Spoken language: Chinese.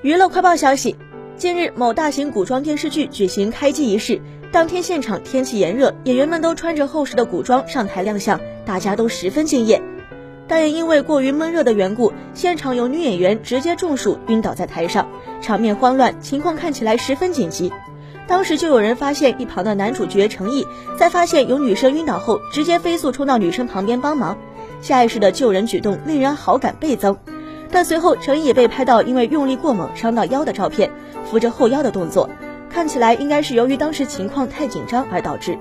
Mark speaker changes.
Speaker 1: 娱乐快报消息，近日某大型古装电视剧举行开机仪式，当天现场天气炎热，演员们都穿着厚实的古装上台亮相，大家都十分敬业。但也因为过于闷热的缘故，现场有女演员直接中暑晕倒在台上，场面慌乱，情况看起来十分紧急。当时就有人发现一旁的男主角程毅，在发现有女生晕倒后，直接飞速冲到女生旁边帮忙，下意识的救人举动令人好感倍增。但随后，程毅也被拍到因为用力过猛伤到腰的照片，扶着后腰的动作，看起来应该是由于当时情况太紧张而导致。